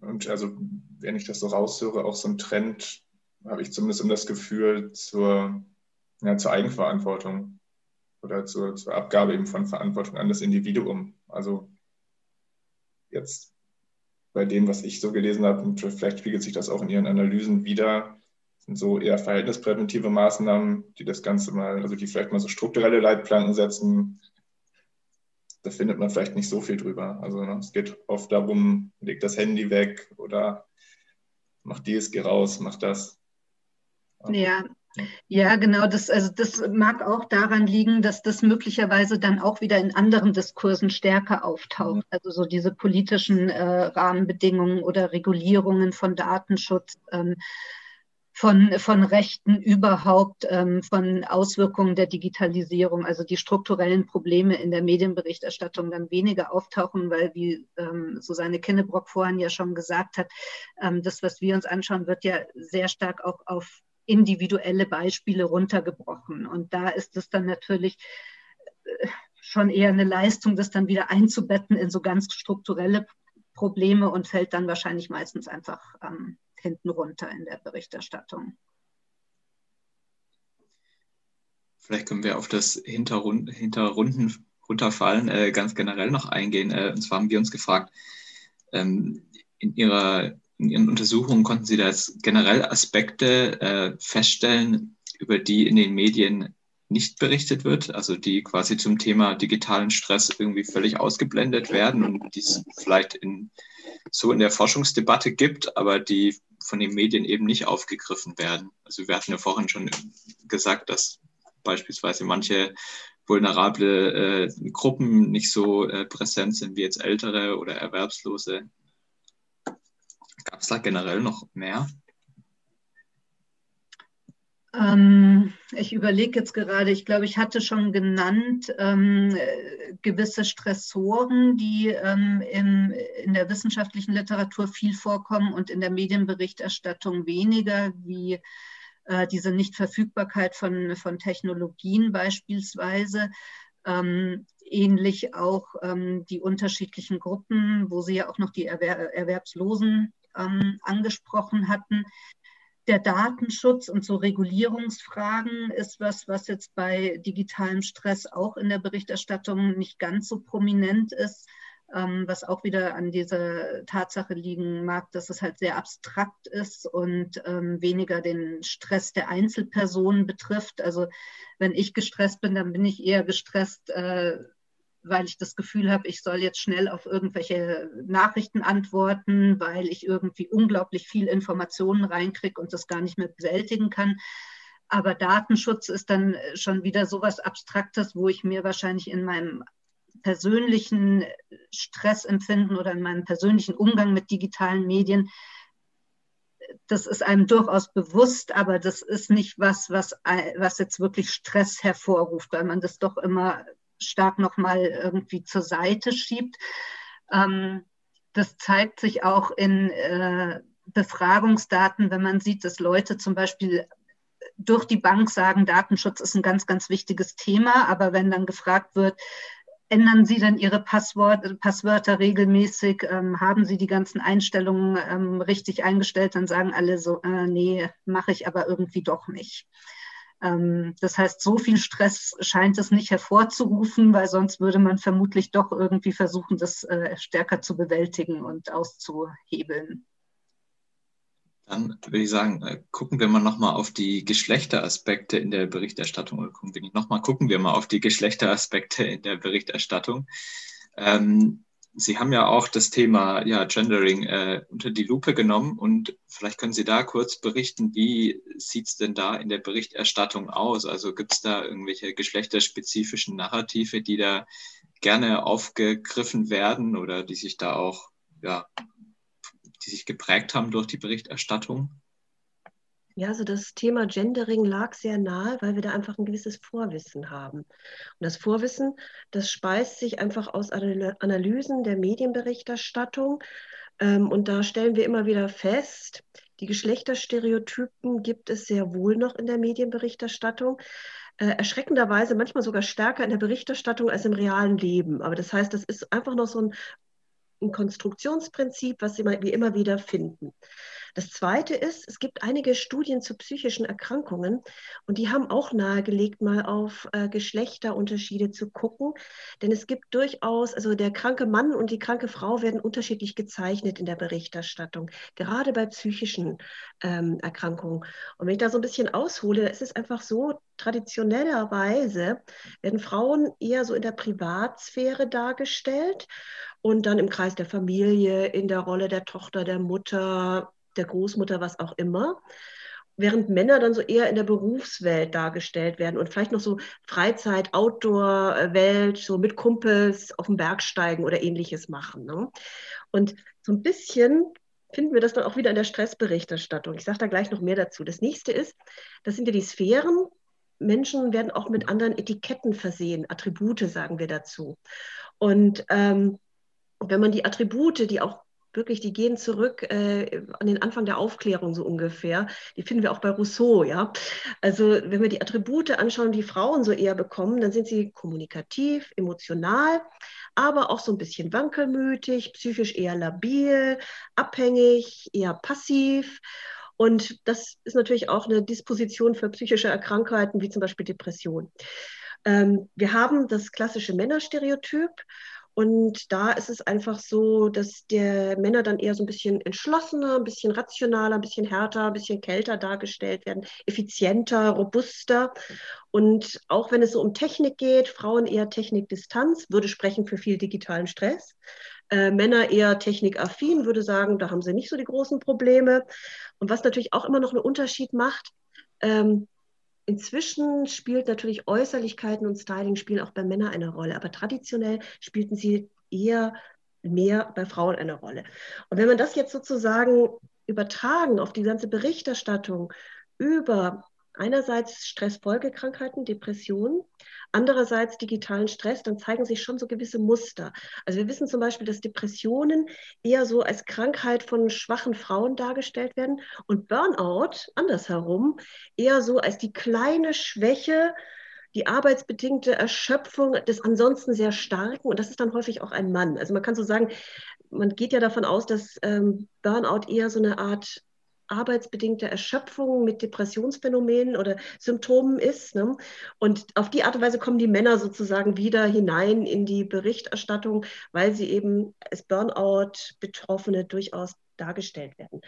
Und also, wenn ich das so raushöre, auch so ein Trend, habe ich zumindest um das Gefühl zur, ja, zur Eigenverantwortung oder zur, zur Abgabe eben von Verantwortung an das Individuum. Also jetzt bei dem, was ich so gelesen habe, und vielleicht spiegelt sich das auch in Ihren Analysen wieder, sind so eher verhältnispräventive Maßnahmen, die das Ganze mal, also die vielleicht mal so strukturelle Leitplanken setzen. Da findet man vielleicht nicht so viel drüber. Also ne, es geht oft darum, leg das Handy weg oder mach dies, geh raus, mach das. Ja, Ja, genau. Das, also das mag auch daran liegen, dass das möglicherweise dann auch wieder in anderen Diskursen stärker auftaucht. Also so diese politischen äh, Rahmenbedingungen oder Regulierungen von Datenschutz, ähm, von, von Rechten überhaupt, ähm, von Auswirkungen der Digitalisierung, also die strukturellen Probleme in der Medienberichterstattung dann weniger auftauchen, weil, wie ähm, Susanne Kinnebrock vorhin ja schon gesagt hat, ähm, das, was wir uns anschauen, wird ja sehr stark auch auf individuelle Beispiele runtergebrochen. Und da ist es dann natürlich äh, schon eher eine Leistung, das dann wieder einzubetten in so ganz strukturelle Probleme und fällt dann wahrscheinlich meistens einfach ähm, hinten runter in der Berichterstattung. Vielleicht können wir auf das Hinterrund, Hinterrunden runterfallen äh, ganz generell noch eingehen. Äh, und zwar haben wir uns gefragt, ähm, in Ihrer in Ihren Untersuchungen konnten Sie da jetzt generell Aspekte äh, feststellen, über die in den Medien nicht berichtet wird, also die quasi zum Thema digitalen Stress irgendwie völlig ausgeblendet werden und die es vielleicht in, so in der Forschungsdebatte gibt, aber die von den Medien eben nicht aufgegriffen werden. Also wir hatten ja vorhin schon gesagt, dass beispielsweise manche vulnerable äh, Gruppen nicht so äh, präsent sind wie jetzt ältere oder Erwerbslose. Gab es da generell noch mehr? Ähm, ich überlege jetzt gerade, ich glaube, ich hatte schon genannt ähm, gewisse Stressoren, die ähm, im, in der wissenschaftlichen Literatur viel vorkommen und in der Medienberichterstattung weniger, wie äh, diese Nichtverfügbarkeit von, von Technologien beispielsweise. Ähm, ähnlich auch ähm, die unterschiedlichen Gruppen, wo Sie ja auch noch die Erwer Erwerbslosen ähm, angesprochen hatten. Der Datenschutz und so Regulierungsfragen ist was, was jetzt bei digitalem Stress auch in der Berichterstattung nicht ganz so prominent ist, ähm, was auch wieder an dieser Tatsache liegen mag, dass es halt sehr abstrakt ist und ähm, weniger den Stress der Einzelpersonen betrifft. Also wenn ich gestresst bin, dann bin ich eher gestresst, äh, weil ich das Gefühl habe, ich soll jetzt schnell auf irgendwelche Nachrichten antworten, weil ich irgendwie unglaublich viel Informationen reinkriege und das gar nicht mehr bewältigen kann. Aber Datenschutz ist dann schon wieder so was Abstraktes, wo ich mir wahrscheinlich in meinem persönlichen Stressempfinden oder in meinem persönlichen Umgang mit digitalen Medien das ist einem durchaus bewusst, aber das ist nicht was, was, was jetzt wirklich Stress hervorruft, weil man das doch immer stark nochmal irgendwie zur Seite schiebt. Ähm, das zeigt sich auch in äh, Befragungsdaten, wenn man sieht, dass Leute zum Beispiel durch die Bank sagen, Datenschutz ist ein ganz, ganz wichtiges Thema, aber wenn dann gefragt wird, ändern Sie denn Ihre Passwort, Passwörter regelmäßig? Ähm, haben Sie die ganzen Einstellungen ähm, richtig eingestellt? Dann sagen alle so, äh, nee, mache ich aber irgendwie doch nicht. Ähm, das heißt, so viel Stress scheint es nicht hervorzurufen, weil sonst würde man vermutlich doch irgendwie versuchen, das äh, stärker zu bewältigen und auszuhebeln. Dann würde ich sagen, äh, gucken wir mal nochmal auf die Geschlechteraspekte in der Berichterstattung. Nochmal, gucken wir mal auf die Geschlechteraspekte in der Berichterstattung. Ähm, Sie haben ja auch das Thema ja, Gendering äh, unter die Lupe genommen und vielleicht können Sie da kurz berichten, wie sieht es denn da in der Berichterstattung aus? Also gibt es da irgendwelche geschlechterspezifischen Narrative, die da gerne aufgegriffen werden oder die sich da auch, ja, die sich geprägt haben durch die Berichterstattung? Ja, also das Thema Gendering lag sehr nahe, weil wir da einfach ein gewisses Vorwissen haben. Und das Vorwissen, das speist sich einfach aus Analysen der Medienberichterstattung. Ähm, und da stellen wir immer wieder fest, die Geschlechterstereotypen gibt es sehr wohl noch in der Medienberichterstattung. Äh, erschreckenderweise manchmal sogar stärker in der Berichterstattung als im realen Leben. Aber das heißt, das ist einfach noch so ein Konstruktionsprinzip, was wir immer wieder finden. Das Zweite ist, es gibt einige Studien zu psychischen Erkrankungen und die haben auch nahegelegt, mal auf äh, Geschlechterunterschiede zu gucken. Denn es gibt durchaus, also der kranke Mann und die kranke Frau werden unterschiedlich gezeichnet in der Berichterstattung, gerade bei psychischen ähm, Erkrankungen. Und wenn ich da so ein bisschen aushole, ist es einfach so, traditionellerweise werden Frauen eher so in der Privatsphäre dargestellt und dann im Kreis der Familie, in der Rolle der Tochter, der Mutter, der Großmutter, was auch immer. während Männer dann so eher in der Berufswelt dargestellt werden und vielleicht noch so Freizeit, Outdoor-Welt, so mit Kumpels auf den Berg steigen oder ähnliches machen. Ne? Und so ein bisschen finden wir das dann auch wieder in der Stressberichterstattung. Ich sage da gleich noch mehr dazu. Das nächste ist, das sind ja die Sphären. Menschen werden auch mit anderen Etiketten versehen, Attribute sagen wir dazu. Und ähm, wenn man die Attribute, die auch wirklich, die gehen zurück äh, an den Anfang der Aufklärung so ungefähr. Die finden wir auch bei Rousseau, ja. Also wenn wir die Attribute anschauen, die Frauen so eher bekommen, dann sind sie kommunikativ, emotional, aber auch so ein bisschen wankelmütig, psychisch eher labil, abhängig, eher passiv. Und das ist natürlich auch eine Disposition für psychische Erkrankheiten wie zum Beispiel Depression. Ähm, wir haben das klassische Männerstereotyp und da ist es einfach so, dass der Männer dann eher so ein bisschen entschlossener, ein bisschen rationaler, ein bisschen härter, ein bisschen kälter dargestellt werden, effizienter, robuster. Und auch wenn es so um Technik geht, Frauen eher Technikdistanz, würde sprechen für viel digitalen Stress. Äh, Männer eher technikaffin, würde sagen, da haben sie nicht so die großen Probleme. Und was natürlich auch immer noch einen Unterschied macht, ähm, Inzwischen spielt natürlich Äußerlichkeiten und Styling spielen auch bei Männern eine Rolle, aber traditionell spielten sie eher mehr bei Frauen eine Rolle. Und wenn man das jetzt sozusagen übertragen auf die ganze Berichterstattung über einerseits Stressfolgekrankheiten, Depressionen, andererseits digitalen Stress, dann zeigen sich schon so gewisse Muster. Also wir wissen zum Beispiel, dass Depressionen eher so als Krankheit von schwachen Frauen dargestellt werden und Burnout andersherum eher so als die kleine Schwäche, die arbeitsbedingte Erschöpfung des ansonsten sehr starken und das ist dann häufig auch ein Mann. Also man kann so sagen, man geht ja davon aus, dass ähm, Burnout eher so eine Art arbeitsbedingte Erschöpfung mit Depressionsphänomenen oder Symptomen ist. Ne? Und auf die Art und Weise kommen die Männer sozusagen wieder hinein in die Berichterstattung, weil sie eben als Burnout-Betroffene durchaus dargestellt werden.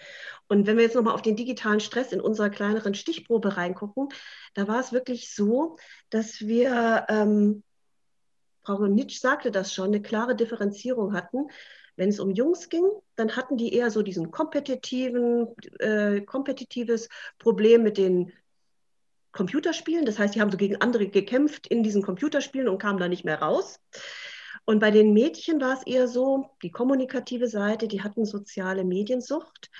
Und wenn wir jetzt nochmal auf den digitalen Stress in unserer kleineren Stichprobe reingucken, da war es wirklich so, dass wir, ähm, Frau Nitsch sagte das schon, eine klare Differenzierung hatten wenn es um Jungs ging, dann hatten die eher so diesen kompetitiven, äh, kompetitives Problem mit den Computerspielen. Das heißt, die haben so gegen andere gekämpft in diesen Computerspielen und kamen da nicht mehr raus. Und bei den Mädchen war es eher so, die kommunikative Seite, die hatten soziale Mediensucht.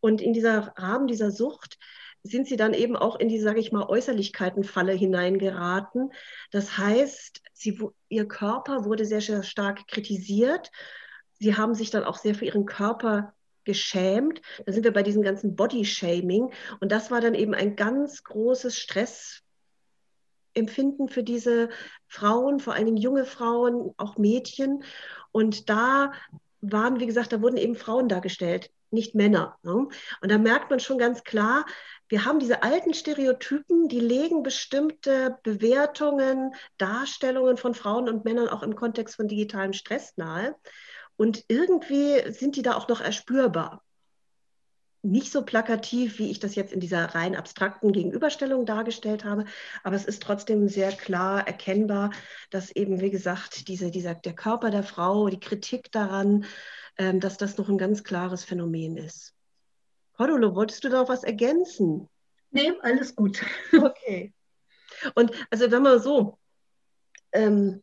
Und in dieser Rahmen dieser Sucht sind sie dann eben auch in die, sage ich mal, Äußerlichkeitenfalle hineingeraten. Das heißt, sie, ihr Körper wurde sehr, sehr stark kritisiert sie haben sich dann auch sehr für ihren Körper geschämt. Da sind wir bei diesem ganzen Body-Shaming. Und das war dann eben ein ganz großes Stressempfinden für diese Frauen, vor allen Dingen junge Frauen, auch Mädchen. Und da waren, wie gesagt, da wurden eben Frauen dargestellt, nicht Männer. Ne? Und da merkt man schon ganz klar, wir haben diese alten Stereotypen, die legen bestimmte Bewertungen, Darstellungen von Frauen und Männern auch im Kontext von digitalem Stress nahe. Und irgendwie sind die da auch noch erspürbar. Nicht so plakativ, wie ich das jetzt in dieser rein abstrakten Gegenüberstellung dargestellt habe, aber es ist trotzdem sehr klar erkennbar, dass eben, wie gesagt, diese, dieser, der Körper der Frau, die Kritik daran, ähm, dass das noch ein ganz klares Phänomen ist. Cordolo, wolltest du da noch was ergänzen? Nee, alles gut. Okay. Und also wenn man so, ähm,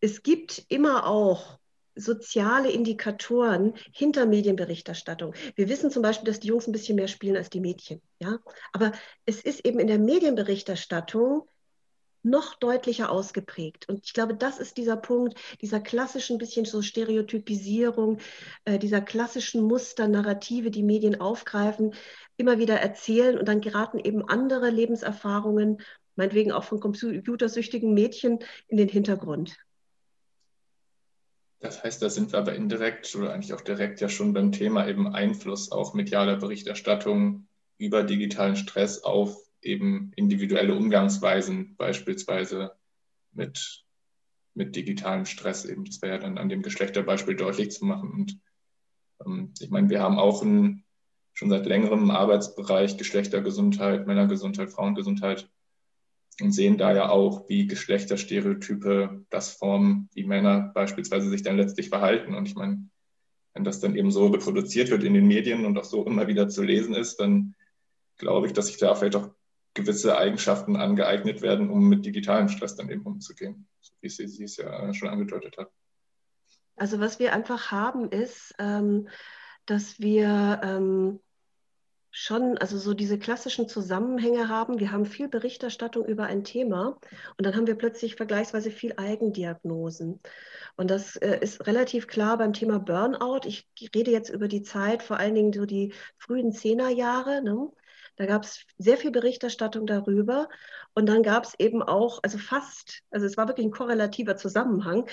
es gibt immer auch soziale Indikatoren hinter Medienberichterstattung. Wir wissen zum Beispiel, dass die Jungs ein bisschen mehr spielen als die Mädchen. Ja? Aber es ist eben in der Medienberichterstattung noch deutlicher ausgeprägt. Und ich glaube, das ist dieser Punkt, dieser klassischen bisschen so Stereotypisierung, äh, dieser klassischen Muster, Narrative, die Medien aufgreifen, immer wieder erzählen und dann geraten eben andere Lebenserfahrungen, meinetwegen auch von computersüchtigen Mädchen, in den Hintergrund. Das heißt, da sind wir aber indirekt oder eigentlich auch direkt ja schon beim Thema eben Einfluss auch medialer Berichterstattung über digitalen Stress auf eben individuelle Umgangsweisen, beispielsweise mit, mit digitalem Stress eben. Das wäre ja dann an dem Geschlechterbeispiel deutlich zu machen. Und ähm, ich meine, wir haben auch einen, schon seit längerem Arbeitsbereich Geschlechtergesundheit, Männergesundheit, Frauengesundheit und sehen da ja auch, wie Geschlechterstereotype das formen, wie Männer beispielsweise sich dann letztlich verhalten. Und ich meine, wenn das dann eben so reproduziert wird in den Medien und auch so immer wieder zu lesen ist, dann glaube ich, dass sich da vielleicht auch gewisse Eigenschaften angeeignet werden, um mit digitalem Stress dann eben umzugehen, wie sie, sie es ja schon angedeutet hat. Also was wir einfach haben ist, ähm, dass wir ähm, schon, also so diese klassischen Zusammenhänge haben. Wir haben viel Berichterstattung über ein Thema und dann haben wir plötzlich vergleichsweise viel Eigendiagnosen. Und das äh, ist relativ klar beim Thema Burnout. Ich rede jetzt über die Zeit, vor allen Dingen so die frühen Zehnerjahre. Ne? Da gab es sehr viel Berichterstattung darüber. Und dann gab es eben auch, also fast, also es war wirklich ein korrelativer Zusammenhang.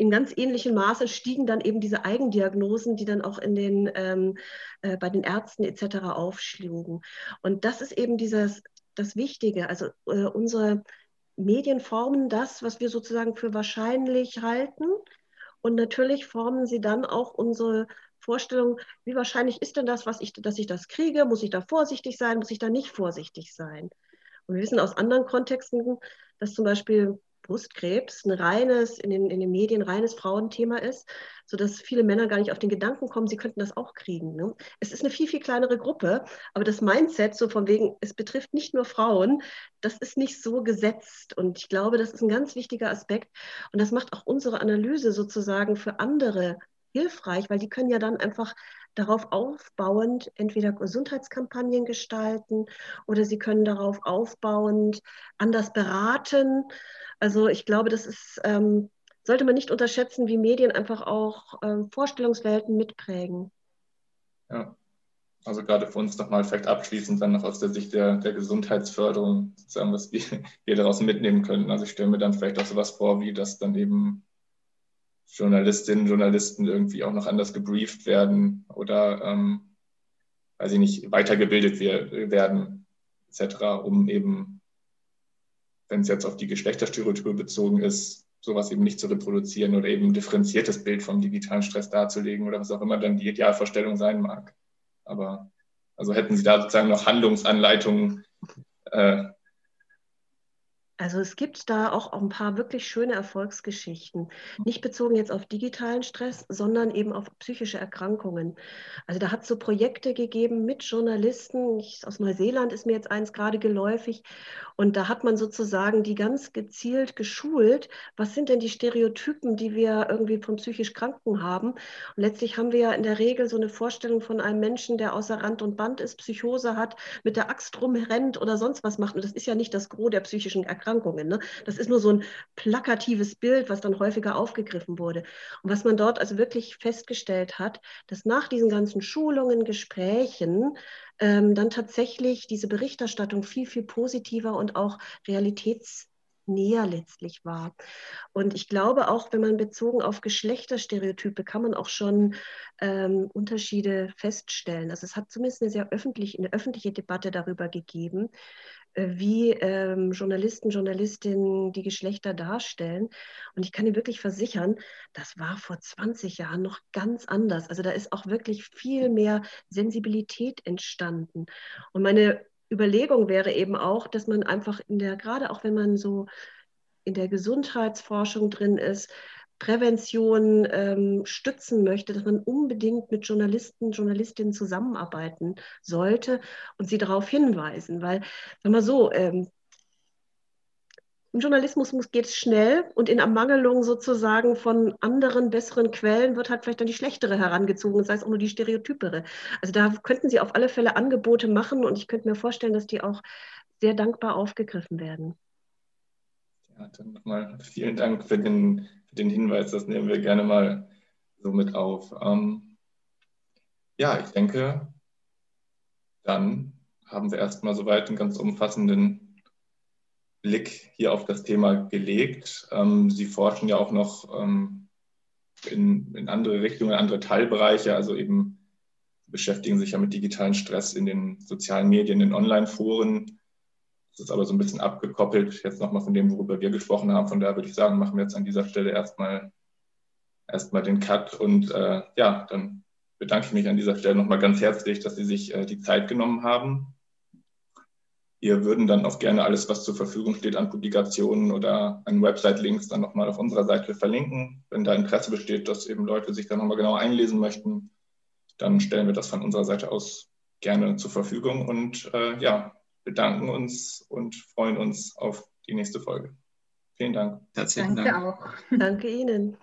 In ganz ähnlichem Maße stiegen dann eben diese Eigendiagnosen, die dann auch in den, ähm, äh, bei den Ärzten etc. aufschlugen. Und das ist eben dieses, das Wichtige. Also äh, unsere Medien formen das, was wir sozusagen für wahrscheinlich halten. Und natürlich formen sie dann auch unsere Vorstellung, wie wahrscheinlich ist denn das, was ich, dass ich das kriege? Muss ich da vorsichtig sein? Muss ich da nicht vorsichtig sein? Und wir wissen aus anderen Kontexten, dass zum Beispiel Brustkrebs ein reines, in den, in den Medien reines Frauenthema ist, sodass viele Männer gar nicht auf den Gedanken kommen, sie könnten das auch kriegen. Ne? Es ist eine viel, viel kleinere Gruppe, aber das Mindset, so von wegen, es betrifft nicht nur Frauen, das ist nicht so gesetzt. Und ich glaube, das ist ein ganz wichtiger Aspekt. Und das macht auch unsere Analyse sozusagen für andere hilfreich, weil die können ja dann einfach darauf aufbauend entweder Gesundheitskampagnen gestalten oder sie können darauf aufbauend anders beraten. Also ich glaube, das ist, ähm, sollte man nicht unterschätzen, wie Medien einfach auch ähm, Vorstellungswelten mitprägen. Ja, also gerade für uns nochmal vielleicht abschließend dann noch aus der Sicht der, der Gesundheitsförderung, sozusagen, was wir, wir daraus mitnehmen können. Also ich stelle mir dann vielleicht auch sowas vor, wie das dann eben Journalistinnen, Journalisten irgendwie auch noch anders gebrieft werden oder, ähm, weiß ich nicht, weitergebildet werden, etc., um eben, wenn es jetzt auf die Geschlechterstereotype bezogen ist, sowas eben nicht zu reproduzieren oder eben ein differenziertes Bild vom digitalen Stress darzulegen oder was auch immer dann die Idealvorstellung sein mag. Aber also hätten Sie da sozusagen noch Handlungsanleitungen äh, also es gibt da auch ein paar wirklich schöne Erfolgsgeschichten. Nicht bezogen jetzt auf digitalen Stress, sondern eben auf psychische Erkrankungen. Also da hat es so Projekte gegeben mit Journalisten. Ich, aus Neuseeland ist mir jetzt eins gerade geläufig. Und da hat man sozusagen die ganz gezielt geschult. Was sind denn die Stereotypen, die wir irgendwie von psychisch Kranken haben? Und letztlich haben wir ja in der Regel so eine Vorstellung von einem Menschen, der außer Rand und Band ist, Psychose hat, mit der Axt rumrennt oder sonst was macht. Und das ist ja nicht das Gros der psychischen Erkrankungen. Erkrankungen. Ne? Das ist nur so ein plakatives Bild, was dann häufiger aufgegriffen wurde. Und was man dort also wirklich festgestellt hat, dass nach diesen ganzen Schulungen, Gesprächen ähm, dann tatsächlich diese Berichterstattung viel, viel positiver und auch realitäts näher letztlich war. Und ich glaube auch, wenn man bezogen auf Geschlechterstereotype, kann man auch schon ähm, Unterschiede feststellen. Also es hat zumindest eine sehr öffentlich, eine öffentliche Debatte darüber gegeben, wie ähm, Journalisten, Journalistinnen die Geschlechter darstellen. Und ich kann Ihnen wirklich versichern, das war vor 20 Jahren noch ganz anders. Also da ist auch wirklich viel mehr Sensibilität entstanden. Und meine Überlegung wäre eben auch, dass man einfach in der, gerade auch wenn man so in der Gesundheitsforschung drin ist, Prävention ähm, stützen möchte, dass man unbedingt mit Journalisten, Journalistinnen zusammenarbeiten sollte und sie darauf hinweisen. Weil, sag mal so, ähm, im Journalismus geht es schnell und in Ermangelung sozusagen von anderen, besseren Quellen wird halt vielleicht dann die schlechtere herangezogen, sei es auch nur die stereotypere. Also da könnten Sie auf alle Fälle Angebote machen und ich könnte mir vorstellen, dass die auch sehr dankbar aufgegriffen werden. Dann nochmal vielen Dank für den den Hinweis, das nehmen wir gerne mal so mit auf. Ähm, ja, ich denke, dann haben wir erstmal soweit einen ganz umfassenden Blick hier auf das Thema gelegt. Ähm, Sie forschen ja auch noch ähm, in, in andere Richtungen, andere Teilbereiche, also eben beschäftigen sich ja mit digitalen Stress in den sozialen Medien, in Online-Foren. Das ist aber so ein bisschen abgekoppelt jetzt nochmal von dem, worüber wir gesprochen haben. Von daher würde ich sagen, machen wir jetzt an dieser Stelle erstmal, erstmal den Cut. Und äh, ja, dann bedanke ich mich an dieser Stelle nochmal ganz herzlich, dass Sie sich äh, die Zeit genommen haben. Wir würden dann auch gerne alles, was zur Verfügung steht an Publikationen oder an Website-Links, dann nochmal auf unserer Seite verlinken. Wenn da Interesse besteht, dass eben Leute sich da nochmal genau einlesen möchten, dann stellen wir das von unserer Seite aus gerne zur Verfügung und äh, ja, bedanken uns und freuen uns auf die nächste Folge. Vielen Dank. Herzlichen Danke Dank. Danke auch. Danke Ihnen.